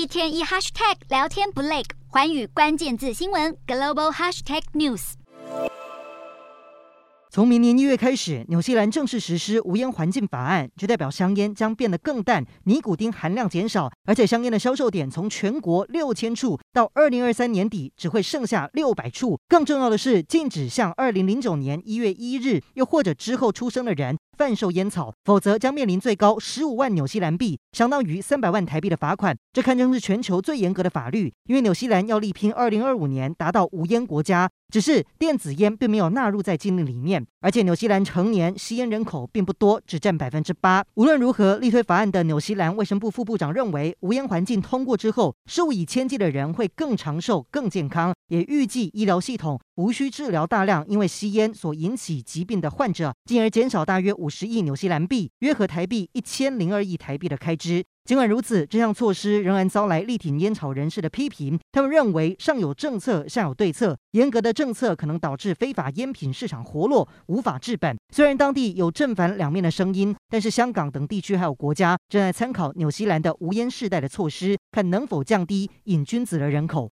一天一 hashtag 聊天不累，环宇关键字新闻 global hashtag news。从明年一月开始，纽西兰正式实施无烟环境法案，就代表香烟将变得更淡，尼古丁含量减少，而且香烟的销售点从全国六千处到二零二三年底只会剩下六百处。更重要的是，禁止向二零零九年一月一日又或者之后出生的人贩售烟草，否则将面临最高十五万纽西兰币，相当于三百万台币的罚款。这堪称是全球最严格的法律，因为纽西兰要力拼二零二五年达到无烟国家。只是电子烟并没有纳入在禁令里面，而且纽西兰成年吸烟人口并不多，只占百分之八。无论如何，力推法案的纽西兰卫生部副部长认为，无烟环境通过之后，数以千计的人会更长寿、更健康，也预计医疗系统无需治疗大量因为吸烟所引起疾病的患者，进而减少大约五十亿纽西兰币（约合台币一千零二亿台币）的开支。尽管如此，这项措施仍然遭来力挺烟草人士的批评。他们认为，上有政策，下有对策。严格的政策可能导致非法烟品市场活络，无法治本。虽然当地有正反两面的声音，但是香港等地区还有国家正在参考纽西兰的无烟世代的措施，看能否降低瘾君子的人口。